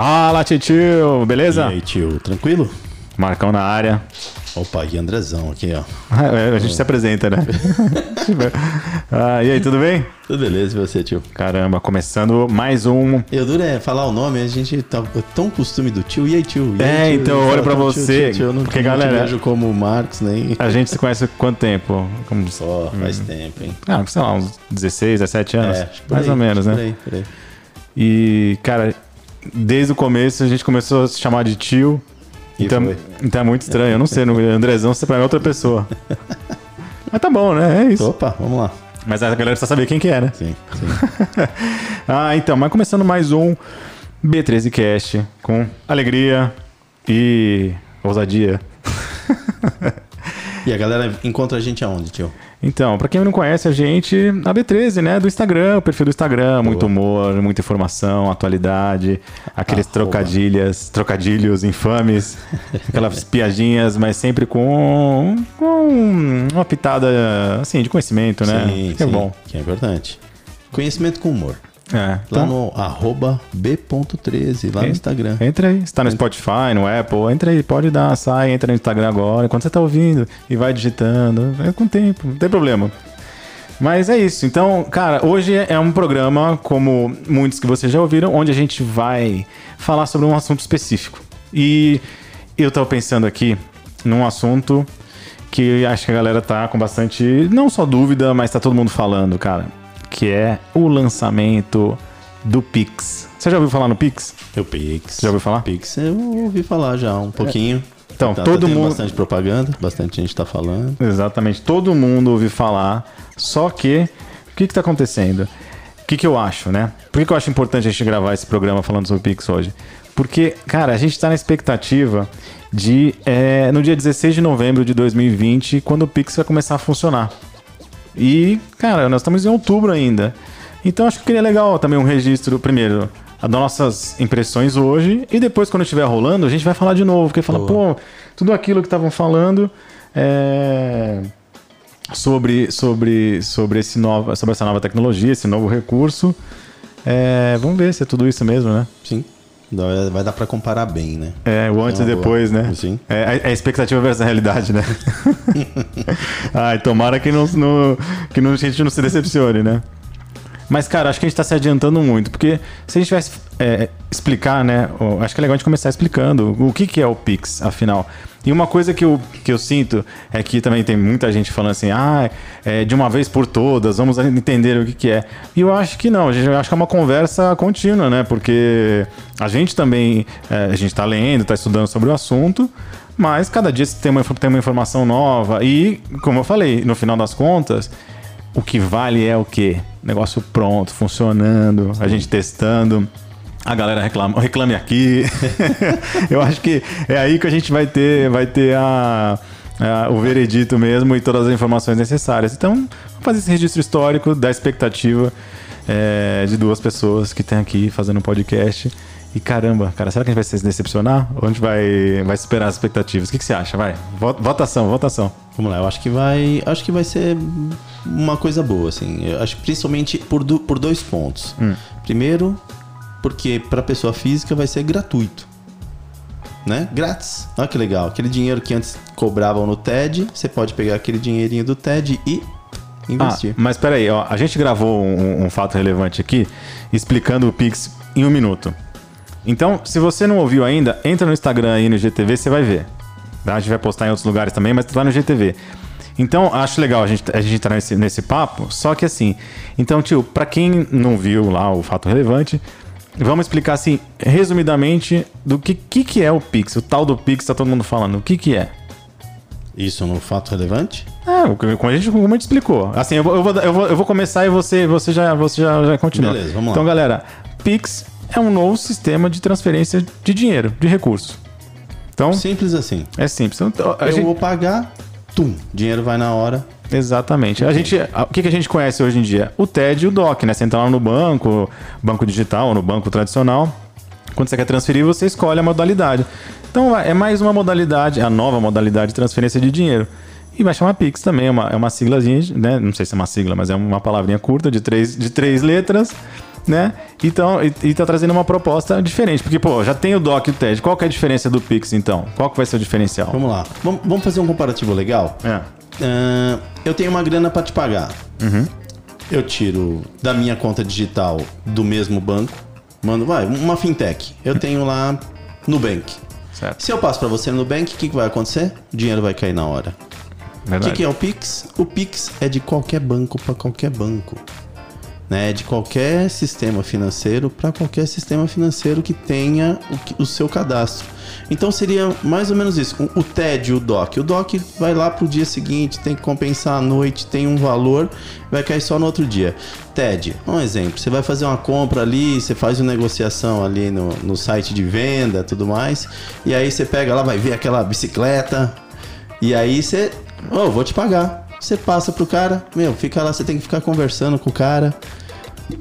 Fala, tio, beleza? E aí, tio, tranquilo? Marcão na área. Opa, e Andrezão aqui, ó. É, a gente se apresenta, né? ah, e aí, tudo bem? Tudo beleza, e você, tio? Caramba, começando mais um. Eu duro é falar o nome, a gente tá tão costume do tio. E aí, tio? E aí, É, tio? então, Eu olha falo, pra tio, você, Tio, tio, eu não, porque, não galera- te vejo como Marcos, nem. A gente se conhece há quanto tempo? Como... Só faz tempo, hein? Ah, sei lá, uns 16, 17 anos. É, mais aí, ou menos, né? Por aí, por aí. E, cara, desde o começo a gente começou a se chamar de tio. E Então, foi. então é muito estranho. Eu não sei, no Andrezão você pra mim é outra pessoa. Mas tá bom, né? É isso. Opa, vamos lá. Mas a galera precisa saber quem que é, né? Sim, sim. Ah, então, mas começando mais um B13 Cast com alegria e ousadia. E a galera encontra a gente aonde, tio? Então, pra quem não conhece a gente, a B13, né, do Instagram, o perfil do Instagram, muito humor, muita informação, atualidade, aqueles Arroba. trocadilhas, trocadilhos infames, aquelas piadinhas, mas sempre com, com uma pitada assim de conhecimento, né? Sim, que é sim, bom. Que é importante. Conhecimento com humor. É, Lá então, no arroba b.13, lá no. Instagram. Entra aí, está no Spotify, no Apple, entra aí, pode dar, sai, entra no Instagram agora, enquanto você tá ouvindo e vai digitando, é com tempo, não tem problema. Mas é isso, então, cara, hoje é um programa, como muitos que vocês já ouviram, onde a gente vai falar sobre um assunto específico. E eu tava pensando aqui num assunto que acho que a galera tá com bastante, não só dúvida, mas tá todo mundo falando, cara, que é o lançamento do Pix. Você já ouviu falar no Pix? O Pix. Já ouviu falar? Pix, eu ouvi falar já um pouquinho. Então, Tá- todo tá mundo- bastante propaganda, bastante gente tá falando. Exatamente, todo mundo ouviu falar, só que o que está acontecendo? O que, que eu acho, né? Por que, que eu acho importante a gente gravar esse programa falando sobre o Pix hoje? Porque, cara, a gente está na expectativa de, é, no dia 16 de novembro de 2020, quando o Pix vai começar a funcionar. E, cara, nós estamos em outubro ainda. Então acho que seria legal também um registro, primeiro, das nossas impressões hoje, e depois, quando estiver rolando, a gente vai falar de novo. Porque fala, pô, tudo aquilo que estavam falando é, sobre, sobre, sobre, esse nova, sobre essa nova tecnologia, esse novo recurso. é, vamos ver se é tudo isso mesmo, né? Sim. Vai dar pra comparar bem, né? É, o antes É e depois, boa. né? Sim. É, a, a expectativa versus a realidade, né? Ai, tomara que, não, não- que não- a gente não se decepcione, né? Mas, cara, acho que a gente tá se adiantando muito, porque se a gente tivesse é, explicar, né? Acho que é legal a gente começar explicando o que, que é o Pix, afinal. E uma coisa que eu, que eu sinto é que também tem muita gente falando assim, ah, é, de uma vez por todas, vamos entender o que, que é. E eu acho que não, eu acho que é uma conversa contínua, né? Porque a gente também, é, a gente tá lendo, tá estudando sobre o assunto, mas cada dia tem uma, tem uma informação nova. E, como eu falei, no final das contas, o que vale é o quê? Negócio pronto, funcionando, a gente testando. A galera reclama, reclame aqui. Eu acho que é aí que a gente vai ter, vai ter a, a- o veredito mesmo e todas as informações necessárias. Então, vamos fazer esse registro histórico da expectativa é, de duas pessoas que tem aqui fazendo um podcast. E caramba, cara, será que a gente vai se decepcionar? Ou a gente vai, vai superar as expectativas? O que, que você acha? Vai, vo- votação, votação. Vamos lá, eu acho que vai. Acho que vai ser uma coisa boa, assim. Eu acho que principalmente por, do- por dois pontos. Hum. Primeiro, porque para pessoa física vai ser gratuito. Né? Grátis. Olha que legal. Aquele dinheiro que antes cobravam no TED, você pode pegar aquele dinheirinho do TED e Ah, investir. mas peraí, ó, a gente gravou um, um fato relevante aqui explicando o Pix em um minuto. Então, se você não ouviu ainda, entra no Instagram aí no GTV, você vai ver. Tá? A gente vai postar em outros lugares também, mas tá lá no GTV. Então, acho legal a gente, a gente entrar nesse, nesse papo, só que assim. Então, tio, pra quem não viu lá o fato relevante, vamos explicar assim, resumidamente, do que, que, que é o Pix. O tal do Pix, tá todo mundo falando. O que, que é? Isso no fato relevante? É, como a gente, como a gente explicou. Assim, eu vou, eu vou, eu vou, eu vou começar e você, você, já, você já, já continua. Beleza, vamos lá. Então, galera, Pix é um novo sistema de transferência de dinheiro, de recursos. Então, Simples assim. é simples. Então, eu gente- vou pagar, tum, dinheiro vai na hora. Exatamente. A gente, a- o que, que a gente conhece hoje em dia? O TED e o DOC, né? Você entra lá no banco, banco digital ou no banco tradicional. Quando você quer transferir, você escolhe a modalidade. Então é mais uma modalidade, a nova modalidade de transferência de dinheiro. E vai chamar Pix também, é uma, é uma siglazinha, né? Não sei se é uma sigla, mas é uma palavrinha curta de três, de três letras. né? Então, e, e tá trazendo uma proposta diferente. Porque, pô, já tem o DOC e o TED. Qual que é a diferença do Pix, então? Qual que vai ser o diferencial? Vamos lá. Vamos fazer um comparativo legal? É. Ah, eu tenho uma grana para te pagar. Uhum. Eu tiro da minha conta digital do mesmo banco. Mando, vai, uma fintech. Eu tenho lá Nubank. Certo. Se eu passo para você no Nubank, o que, que vai acontecer? O dinheiro vai cair na hora. O que, que é o Pix? O Pix é de qualquer banco para qualquer banco. Né? De qualquer sistema financeiro para qualquer sistema financeiro que tenha o, o seu cadastro. Então seria mais ou menos isso. O, o TED, o DOC. O DOC vai lá pro dia seguinte, tem que compensar à noite, tem um valor, vai cair só no outro dia. TED, um exemplo. Você vai fazer uma compra ali, você faz uma negociação ali no, no site de venda tudo mais. E aí você pega lá, vai ver aquela bicicleta, e aí você, ô, vou te pagar. Você passa pro cara, meu, fica lá, você tem que ficar conversando com o cara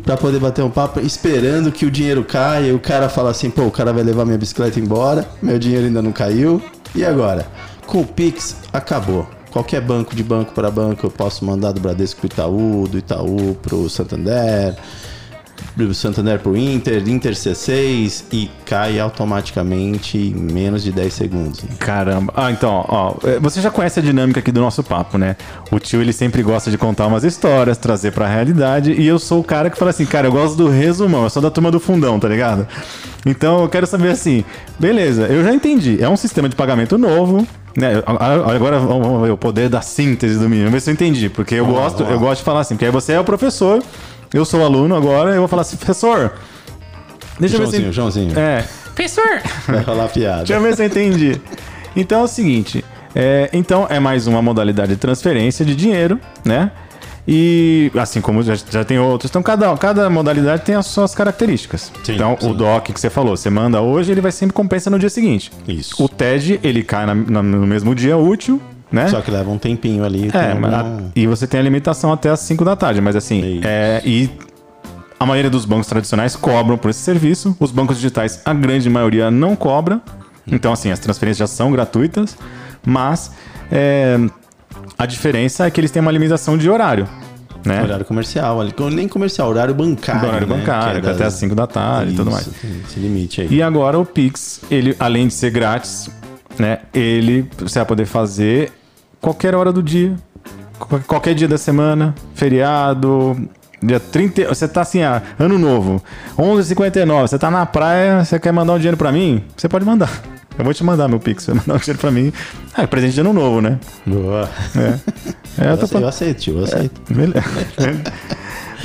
pra poder bater um papo, esperando que o dinheiro caia. E o cara fala assim, pô, o cara vai levar minha bicicleta embora, meu dinheiro ainda não caiu. E agora? Com o Pix, acabou. Qualquer banco de banco para banco, eu posso mandar do Bradesco pro Itaú, do Itaú pro Santander, do Santander pro Inter, Inter C6 e cai automaticamente em menos de 10 segundos. Caramba. Ah, então, ó, é, você já conhece a dinâmica aqui do nosso papo, né? O tio, ele sempre gosta de contar umas histórias, trazer pra realidade, e eu sou o cara que fala assim, cara, eu gosto do resumão, eu sou da turma do fundão, tá ligado? Então, eu quero saber assim, beleza, eu já entendi, é um sistema de pagamento novo, né? A- a- Agora vamos ver o poder da síntese do menino, vamos ver se eu entendi, porque eu lá, gosto, lá. eu gosto de falar assim, porque aí você é o professor, eu sou aluno agora, eu vou falar assim, professor, deixa eu ver Joãozinho, se... Joãozinho, É, professor... vai rolar piada. Deixa eu ver se eu entendi. Então é o seguinte: é, então é mais uma modalidade de transferência de dinheiro, né? E assim como já, já tem outros, então cada, cada modalidade tem as suas características. Sim, então sim. o DOC que você falou, você manda hoje, ele vai sempre compensa no dia seguinte. Isso. O TED, ele cai na- na- no mesmo dia útil, né? Só que leva um tempinho ali. É, mas e você tem a limitação até as 5 da tarde, mas assim, é, e a maioria dos bancos tradicionais cobram por esse serviço, os bancos digitais, a grande maioria não cobra, então assim, as transferências já são gratuitas, mas é, a diferença é que eles têm uma limitação de horário, né? Horário comercial, ali, nem comercial, horário bancário. Horário né? bancário, que é das- até as 5 da tarde e tudo mais. Esse limite aí. E agora o Pix, ele além de ser grátis, né, ele você vai poder fazer qualquer hora do dia, qual- qualquer dia da semana, feriado, dia 30, você tá assim, ah, ano novo, 11:59, você tá na praia, você quer mandar um dinheiro pra mim? Você pode mandar. Eu vou te mandar meu Pix, você vai mandar um dinheiro pra mim. Ah, é presente de ano novo, né? Boa. É. É, eu Eu, aceito, eu aceito, aceito. Beleza.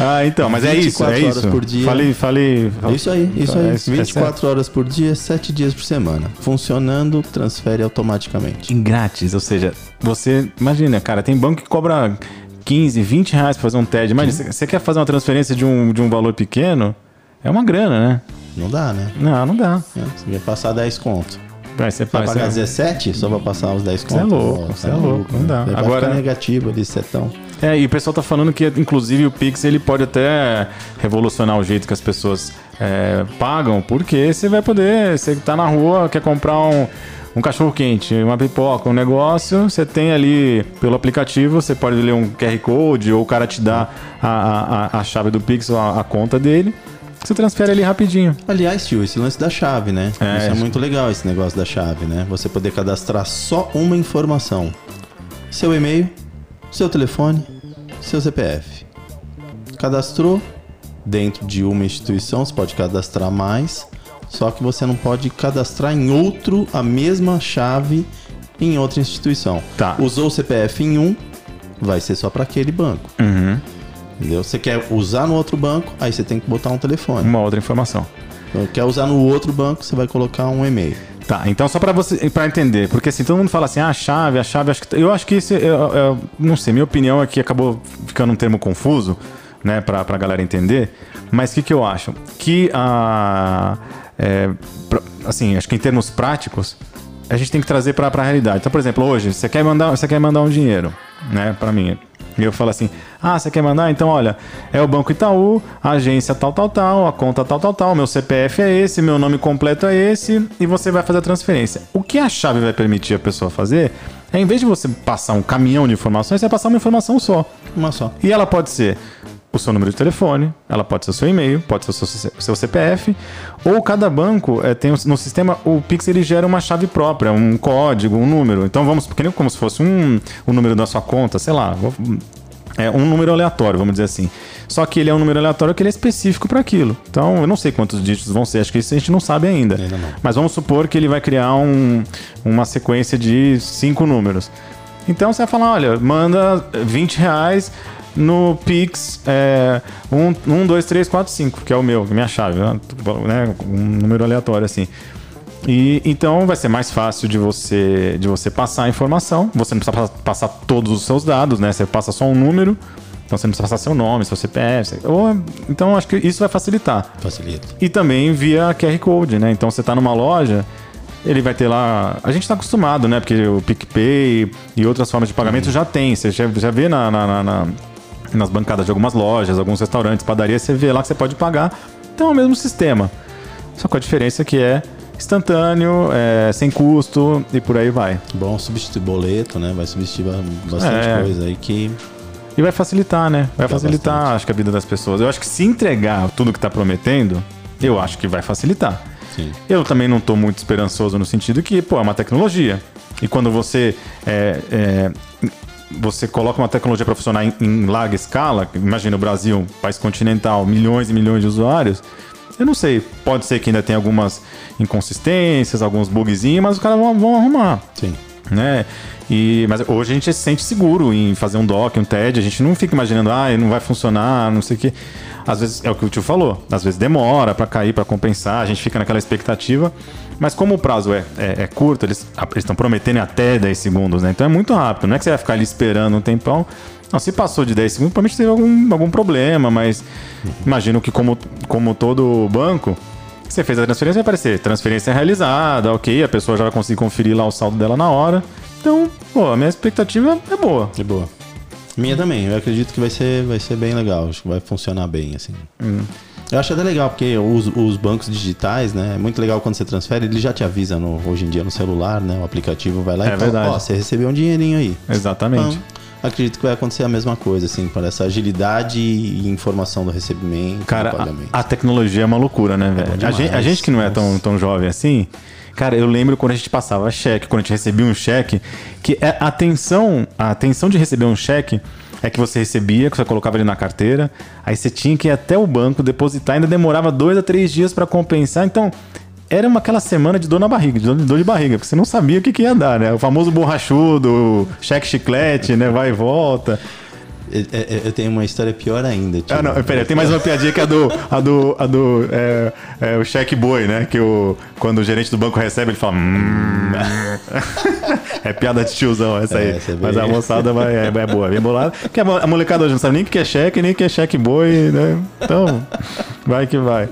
Ah, então, mas é isso, 24 é horas isso. por dia. Falei, falei. Isso aí, isso aí. É, é certo. 24 horas por dia, 7 dias por semana. Funcionando, transfere automaticamente. grátis, ou seja, você imagina, cara, tem banco que cobra 15, 20 reais pra fazer um TED. Imagina, você- você quer fazer uma transferência de um, de um valor pequeno, é uma grana, né? Não dá, né? Não, não dá. Você vai passar 10 conto. Vai, você Vai pagar você- 17 só pra passar os 10 Você é louco, você tá é louco, não dá. Agora- negativo ali, setão. É, e o pessoal tá falando que, inclusive, o Pix ele pode até revolucionar o jeito que as pessoas é, pagam, porque você vai poder, você tá na rua, quer comprar um, um cachorro quente, uma pipoca, um negócio, você tem ali pelo aplicativo, você pode ler um QR Code ou o cara te dá a, a, a- chave do Pix a, a conta dele, você transfere ali rapidinho. Aliás, tio, esse lance da chave, né? É, Isso é muito legal, esse negócio da chave, né? Você poder cadastrar só uma informação: seu e-mail, seu telefone, seu CPF. Cadastrou dentro de uma instituição, você pode cadastrar mais, só que você não pode cadastrar em outro a mesma chave em outra instituição. Tá. Usou o CPF em um, vai ser só para aquele banco. Uhum. Entendeu? Você quer usar no outro banco, aí você tem que botar um telefone. Uma outra informação. Então, quer usar no outro banco, você vai colocar um e-mail. Tá, então só pra você para entender, porque assim, todo mundo fala assim, ah, a chave, a chave, acho que eu acho que isso eu, eu- não sei, minha opinião é que acabou ficando um termo confuso, né, pra, pra galera entender, mas o que que eu acho? Que a é, pra- assim, acho que em termos práticos, a gente tem que trazer pra, pra realidade. Então, por exemplo, hoje, você quer mandar, você quer mandar um dinheiro, né, pra mim. E eu falo assim: ah, você quer mandar? Então, olha, é o Banco Itaú, a agência tal, tal, tal, a conta tal, tal, tal, meu CPF é esse, meu nome completo é esse, e você vai fazer a transferência. O que a chave vai permitir a pessoa fazer é, em vez de você passar um caminhão de informações, você vai passar uma informação só. Uma só. E ela pode ser o seu número de telefone, ela pode ser o seu e-mail, pode ser o seu, seu CPF, ou cada banco é, tem no sistema, o Pix ele gera uma chave própria, um código, um número. Então vamos, porque como se fosse um, o número da sua conta, sei lá, é um número aleatório, vamos dizer assim. Só que ele é um número aleatório que ele é específico para aquilo. Então eu não sei quantos dígitos vão ser, acho que isso a gente não sabe ainda. ainda não. Mas vamos supor que ele vai criar um, uma sequência de cinco números. Então você vai falar, olha, manda 20 reais no Pix é, 1, 2, 3, 4, 5, que é o meu, minha chave, né? um número aleatório assim. E então vai ser mais fácil de você de você passar a informação. Você não precisa passar todos os seus dados, né? Você passa só um número. Então você não precisa passar seu nome, seu CPF. Ou, então acho que isso vai facilitar. Facilita. E também via QR Code, né? Então você está numa loja, ele vai ter lá. A gente está acostumado, né? Porque o PicPay e outras formas de pagamento uhum. já tem. Você já, já vê na, na, na nas bancadas de algumas lojas, alguns restaurantes, padarias, você vê lá que você pode pagar. Então é o mesmo sistema. Só com a diferença que é instantâneo, é, sem custo e por aí vai. Bom substituir boleto, né? Vai substituir bastante é. coisa aí que. E vai facilitar, né? Vai facilitar, bastante. acho que a vida das pessoas. Eu acho que se entregar tudo que está prometendo, eu acho que vai facilitar. Sim. Eu também não estou muito esperançoso no sentido que, pô, é uma tecnologia. E quando você é, é, você coloca uma tecnologia para funcionar em, em, larga escala, imagina o Brasil, país continental, milhões e milhões de usuários, eu não sei, pode ser que ainda tenha algumas inconsistências, alguns bugzinhos, mas os caras vão, vão arrumar. Sim. Né? E, mas hoje a gente se sente seguro em fazer um dock, um TED, a gente não fica imaginando, ah, não vai funcionar, não sei o quê. Às vezes, é o que o tio falou, às vezes demora para cair, para compensar, a gente fica naquela expectativa. Mas como o prazo é, é, é curto, eles estão prometendo até 10 segundos, né? Então é muito rápido. Não é que você vai ficar ali esperando um tempão. Não, se passou de 10 segundos, provavelmente teve algum, algum problema, mas imagino que como, como todo banco, você fez a transferência, vai aparecer transferência realizada, ok, a pessoa já vai conseguir conferir lá o saldo dela na hora. Então, pô, a minha expectativa é boa. É boa. Minha também, eu acredito que vai ser, vai ser bem legal, acho que vai funcionar bem, assim. Hum. Eu acho até legal, porque os, os, bancos digitais, né? É muito legal quando você transfere, ele já te avisa no, hoje em dia no celular, né? O aplicativo vai lá é e verdade. fala, ó, você recebeu um dinheirinho aí. Exatamente. Então, acredito que vai acontecer a mesma coisa, assim, para essa agilidade e informação do recebimento. Cara, a, a, tecnologia é uma loucura, né, velho? É a, gente, a, gente, que não é tão, tão jovem assim. Cara, eu lembro quando a gente passava cheque, quando a gente recebia um cheque, que é a atenção, a atenção de receber um cheque é que você recebia, que você colocava ali na carteira, aí você tinha que ir até o banco depositar, ainda demorava dois a três dias para compensar. Então, era uma, aquela semana de dor na barriga, de dor, de barriga, porque você não sabia o que, que ia dar, né? O famoso borrachudo, cheque chiclete, né? Vai e volta. Eu tenho uma história pior ainda. Tipo. Ah, não, peraí, tem mais uma piadinha que é a do. A do, a do é, é, o cheque boi, né? Que o, quando o gerente do banco recebe, ele fala. Mmm. é piada de tiozão essa aí. É, essa é Mas a moçada vai, é, é boa, bem bolada. Que a molecada hoje não sabe nem o que é cheque, nem o que é cheque boi, né? Então, vai que vai.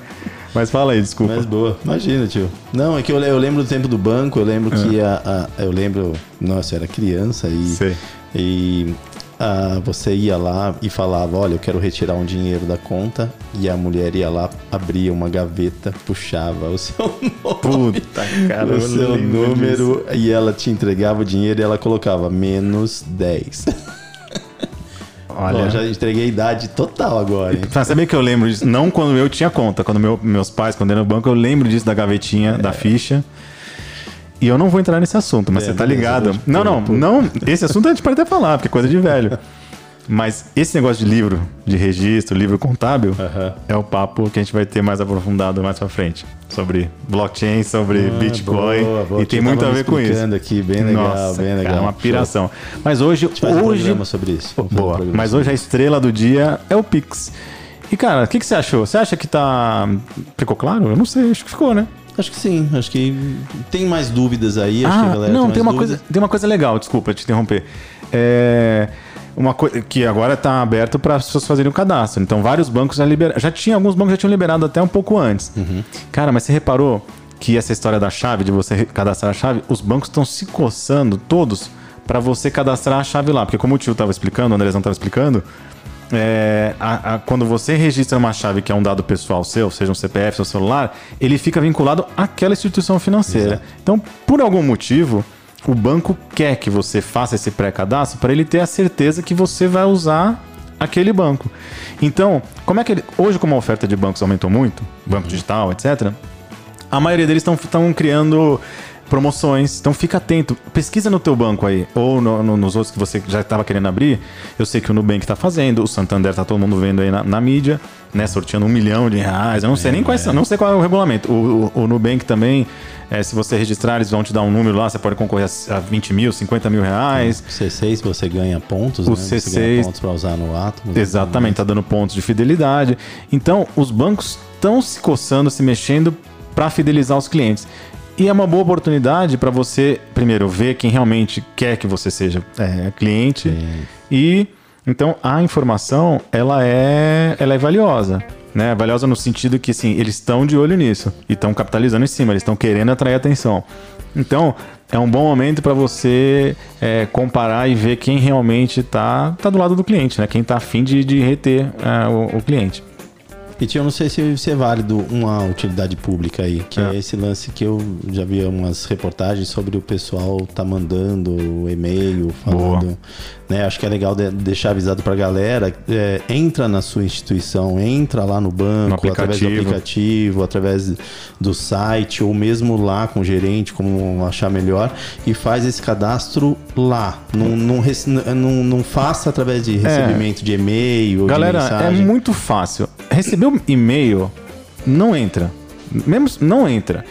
Mas fala aí, desculpa. Mas boa, imagina, tio. Não, é que eu, eu lembro do tempo do banco, eu lembro que é. a, a, Eu lembro. Nossa, eu era criança e. Sei. E ah, você ia lá e falava, olha, eu quero retirar um dinheiro da conta, e a mulher ia lá, abria uma gaveta, puxava o seu nome, Puta, cara, o seu número, disso. e ela te entregava o dinheiro e ela colocava menos 10. Olha, Bom, já entreguei a idade total agora. Hein? Pra saber que eu lembro disso, não quando eu tinha conta, quando meu, meus pais, quando eu no banco, eu lembro disso da gavetinha, é. da ficha. E eu não vou entrar nesse assunto, mas é, você tá ligado. Não, não, não. Esse assunto a gente pode até falar, porque é coisa de velho. Mas esse negócio de livro, de registro, livro contábil, é o papo que a gente vai ter mais aprofundado mais pra frente. Sobre blockchain, sobre ah, Bitcoin. Boa, boa. E tem muito a ver com isso. aqui, bem legal, Nossa, bem legal. é uma piração. Mas hoje. hoje um sobre isso. boa. Um mas hoje a estrela do dia é o Pix. E, cara, o que, que você achou? Você acha que tá. Ficou claro? Eu não sei, acho que ficou, né? Acho que sim, acho que tem mais dúvidas aí. Acho ah, que a galera não, tem, tem uma, coisa, tem uma coisa legal, desculpa te interromper. É uma coisa que agora está aberto para as pessoas fazerem o cadastro. Então, vários bancos já liberaram. Já tinha, alguns bancos já tinham liberado até um pouco antes. Uhum. Cara, mas você reparou que essa história da chave, de você cadastrar a chave, os bancos estão se coçando todos para você cadastrar a chave lá. Porque, como o tio estava explicando, o Andrezão estava explicando, é, a, a, quando você registra uma chave que é um dado pessoal seu, seja um CPF, seu celular, ele fica vinculado àquela instituição financeira. Exato. Então, por algum motivo, o banco quer que você faça esse pré-cadastro para ele ter a certeza que você vai usar aquele banco. Então, como é que ele, hoje como a oferta de bancos aumentou muito, banco digital, etc. A maioria deles estão criando promoções. Então fica atento, pesquisa no teu banco aí, ou no, no, nos outros que você já estava querendo abrir. Eu sei que o Nubank está fazendo, o Santander tá todo mundo vendo aí na, na, mídia, né? Sorteando um milhão de reais. Eu não sei é, nem quais são, não sei qual é o regulamento. O, o, o Nubank também, é, se você registrar, eles vão te dar um número lá, você pode concorrer a 20 mil, 50 mil reais. O C6 você ganha pontos, o né? C6, você ganha pontos para usar no Atom. Exatamente, tá dando pontos de fidelidade. Então, os bancos estão se coçando, se mexendo para fidelizar os clientes. E é uma boa oportunidade para você, primeiro, ver quem realmente quer que você seja é, cliente. Sim. E então a informação ela é, ela é valiosa. Né? Valiosa no sentido que assim, eles estão de olho nisso e estão capitalizando em cima, eles estão querendo atrair atenção. Então, é um bom momento para você é, comparar e ver quem realmente está tá do lado do cliente, né? quem está afim de, de reter é, o, o cliente. E tio, eu não sei se, se é válido uma utilidade pública aí, que é. é. esse lance que eu já vi umas reportagens sobre o pessoal tá mandando e-mail falando. Boa. Né? Acho que é legal de, deixar avisado para a galera. É, entra na sua instituição, entra lá no banco, no através do aplicativo, através do site, ou mesmo lá com o gerente, como achar melhor, e faz esse cadastro lá. Não, não, não, não faça através de recebimento é. de e-mail. Galera, é muito fácil. Recebeu e-mail, não entra. Mesmo não entra.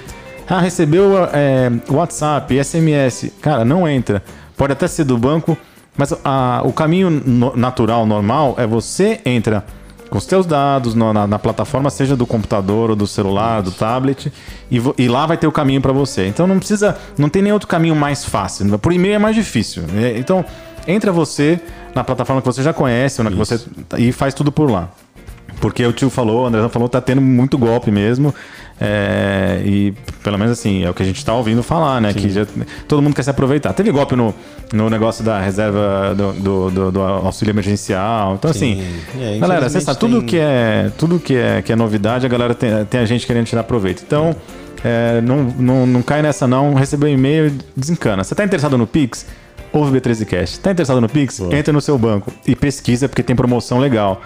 Ah, recebeu é, WhatsApp, SMS. Cara, não entra. Pode até ser do banco, mas a, o caminho no, natural, normal, é você entra com os seus dados no, na, na, plataforma, seja do computador ou do celular, do tablet, e, e lá vai ter o caminho para você. Então não precisa, não tem nem outro caminho mais fácil. Por e-mail é mais difícil. É, então entra você na plataforma que você já conhece, ou na que você e faz tudo por lá. Porque o tio falou, o André falou, tá tendo muito golpe mesmo. É, e pelo menos assim, é o que a gente está ouvindo falar, né? Sim. Que já, todo mundo quer se aproveitar. Teve golpe no, no negócio da reserva do, do, do, do auxílio emergencial. Então, Sim. assim, é, galera, você sabe, tudo, tem... que é, tudo que é, que é novidade, a galera tem, tem a gente querendo tirar proveito. Então, é, não, não, não cai nessa, não. Recebeu um e-mail, desencana. Você está interessado no Pix? Ouve B13Cast. Tá interessado no Pix? Boa. Entra no seu banco e pesquisa, porque tem promoção legal.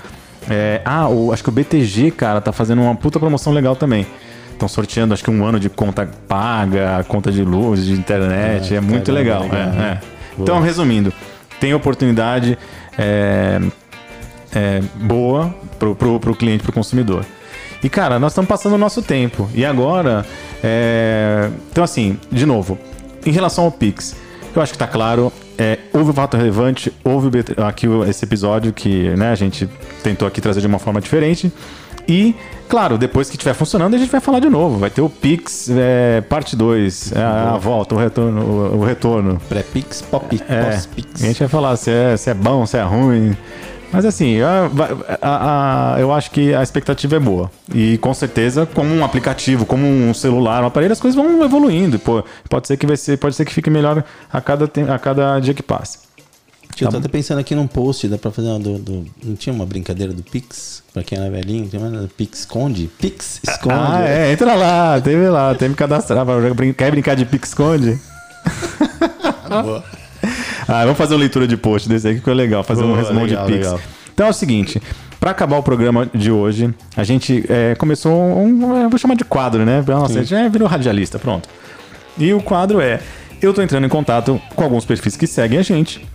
É, ah, o, acho que o BTG, cara, tá fazendo uma puta promoção legal também. Estão sorteando, acho que um ano de conta paga, conta de luz, de internet. É, é muito legal. legal é, né? é. Então, resumindo, tem oportunidade é, boa pro, pro, pro cliente, pro consumidor. E, cara, nós estamos passando o nosso tempo. E agora. É... Então, assim, de novo, em relação ao Pix, eu acho que está claro. É, houve o fato relevante, houve aqui esse episódio que né, a gente tentou aqui trazer de uma forma diferente. E, claro, depois que estiver funcionando, a gente vai falar de novo. Vai ter o Pix é, parte 2, é, a, volta, o retorno. O, o retorno. Pré-Pix, pop, é. A gente vai falar se é, se é bom, se é ruim. Mas assim, a, a, a, eu acho que a expectativa é boa. E com certeza, como um aplicativo, como um celular, um aparelho, as coisas vão evoluindo. Pô, pode ser que vai ser, pode ser que fique melhor a cada, a cada dia que passe. Tio, tá eu tô até pensando aqui num post, dá pra fazer uma do, do, Não tinha uma brincadeira do Pix? Pra quem era velhinho, tem uma Pix esconde? Pix esconde. Ah, é, entra lá, teve lá, tem que cadastrar. Quer brincar de Pix esconde? Boa. Ah, vamos fazer uma leitura de post desse aí que ficou legal, fazer Boa, um resumo legal, de Pix. Legal. Então é o seguinte, para acabar o programa de hoje, a gente é, começou um, eu vou chamar de quadro, né? Nossa, a gente já virou radialista, pronto. E o quadro é, eu tô entrando em contato com alguns perfis que seguem a gente,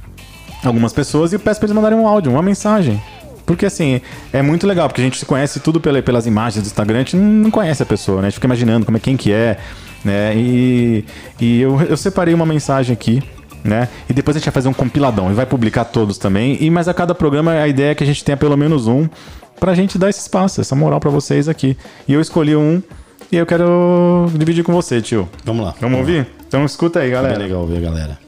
algumas pessoas, e eu peço pra eles mandarem um áudio, uma mensagem. Porque assim, é muito legal, porque a gente se conhece tudo pelas imagens do Instagram, a gente não conhece a pessoa, né? A gente fica imaginando como é quem que é, né? E, e eu, eu separei uma mensagem aqui né? E depois a gente vai fazer um compiladão e vai publicar todos também. E mas a cada programa a ideia é que a gente tenha pelo menos um pra gente dar esse espaço, essa moral para vocês aqui. E eu escolhi um e eu quero dividir com você, tio. Vamos lá. Vamos, vamos ouvir? Lá. Então escuta aí, galera. É legal ouvir, galera.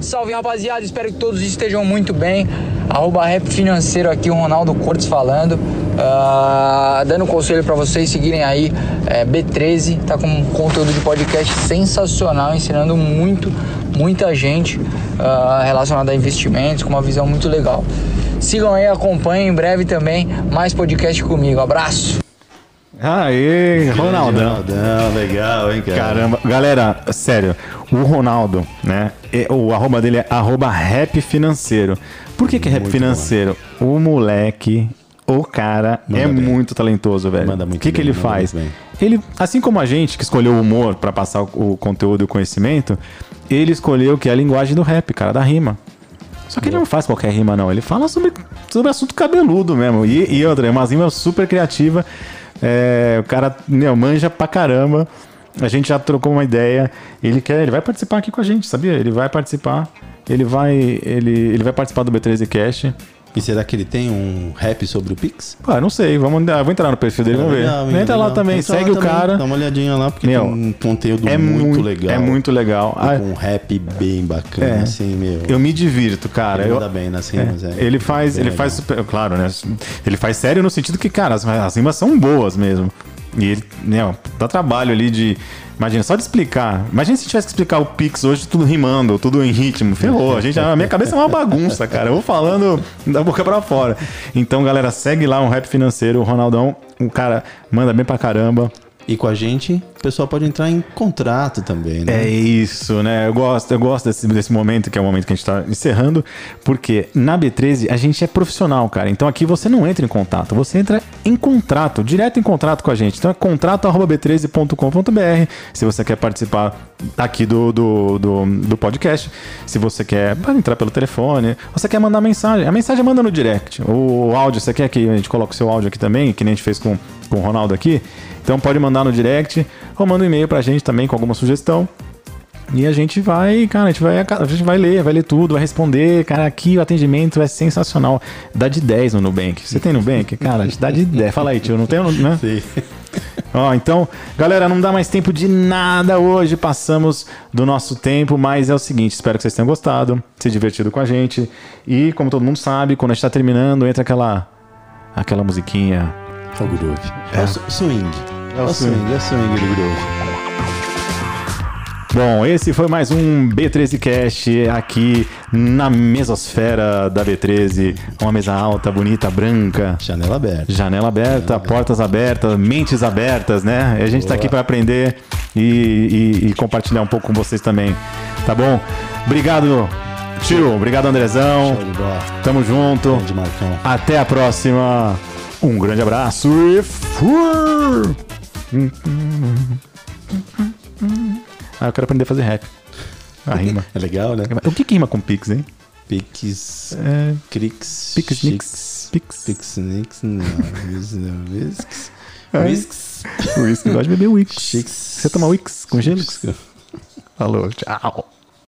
Salve rapaziada, espero que todos estejam muito bem. Arroba Rap Financeiro aqui, o Ronaldo Cortes falando. Uh, dando conselho para vocês seguirem aí é, B13, tá com um conteúdo de podcast sensacional, ensinando muito, muita gente uh, relacionada a investimentos, com uma visão muito legal. Sigam aí, acompanhem em breve também mais podcast comigo. Abraço! Aê, Ronaldão. Ronaldão, legal, hein, cara? Caramba, galera, sério, o Ronaldo, né? é- O arroba dele é arroba rap financeiro. Por que, que é rap Muito financeiro? O moleque, o cara Manda é bem. muito talentoso, velho. Manda muito o que, que bem, ele manda faz? Ele, assim como a gente que escolheu o humor pra passar o, o conteúdo e o conhecimento, ele escolheu que é a linguagem do rap, cara, da rima. Só que ele não faz qualquer rima, não. Ele fala sobre, sobre assunto cabeludo mesmo. E, e outra, é uma rima super criativa. É, o cara meu, manja pra caramba. A gente já trocou uma ideia. Ele quer, ele vai participar aqui com a gente, sabia? Ele vai participar. Ele vai, ele, ele vai participar do B13 Cash. E será que ele tem um rap sobre o Pix? Ah, não sei. Vamos, ah, vou entrar no perfil dele, vamos ver. Legal, Entra lá legal. também, Entra segue lá o também, cara. Dá uma olhadinha lá, porque Meu, tem um conteúdo É muito, muito legal. É muito legal. Ah, com um rap bem bacana, É. assim, meu. eu me divirto, cara. Ele Eu, bem nas rimas, é. Ele faz, ele legal. faz super, claro, né? Ele faz sério no sentido que, cara, as, as rimas são boas mesmo. E ele, né, dá trabalho ali de. Imagina, só de explicar. Imagina se tivesse que explicar o Pix hoje tudo rimando, tudo em ritmo. Ferrou. A, gente, a minha cabeça é uma bagunça, cara. Eu vou falando da boca pra fora. Então, galera, segue lá um rap financeiro. O Ronaldão, o cara manda bem pra caramba. E com a gente, o pessoal pode entrar em contrato também, né? É isso, né? Eu gosto, eu gosto desse, desse momento, que é o momento que a gente tá encerrando, porque na B13 a gente é profissional, cara. Então aqui você não entra em contato, você entra em contrato, direto em contrato com a gente. Então é contrato.b13.com.br se você quer participar aqui do, do, do, do podcast. Se você quer entrar pelo telefone, você quer mandar mensagem. A mensagem manda no direct. O áudio, você quer que a gente coloque o seu áudio aqui também, que nem a gente fez com, com o Ronaldo aqui. Então pode mandar no direct ou manda um e-mail pra gente também com alguma sugestão. E a gente vai, cara, a gente vai, a gente vai ler, vai ler tudo, vai responder. Cara, aqui o atendimento é sensacional. Dá de 10 no Nubank. Você tem Nubank? Cara, a gente dá de 10. Fala aí, tio, não tem, né? Sim. Ó, então, galera, não dá mais tempo de nada hoje. Passamos do nosso tempo, mas é o seguinte: espero que vocês tenham gostado, se divertido com a gente. E, como todo mundo sabe, quando a gente tá terminando, entra aquela. aquela musiquinha. É o groove. É, o su- swing. É o swing, é o swing do groove. Bom, esse foi mais um B13 Cast aqui na mesosfera da B13. Uma mesa alta, bonita, branca. Janela aberta. Janela aberta, portas abertas, mentes abertas, né? E a gente tá aqui para aprender e, e- e compartilhar um pouco com vocês também. Tá bom? Obrigado, tio. Obrigado, Andrezão. Show de bola. Tamo junto. Até a próxima. Um grande abraço e fui! Ah, eu quero aprender a fazer rap. A rima. É legal, né? O que, que rima com Pix, hein? Pix. É. Crix. Pix, Nix. Pix. Pix, Nix. Não. Whis- não, Whisks. É. Whisks. Whisky. Gosto de beber Wix. Você toma Wix com gelo? Falou, tchau.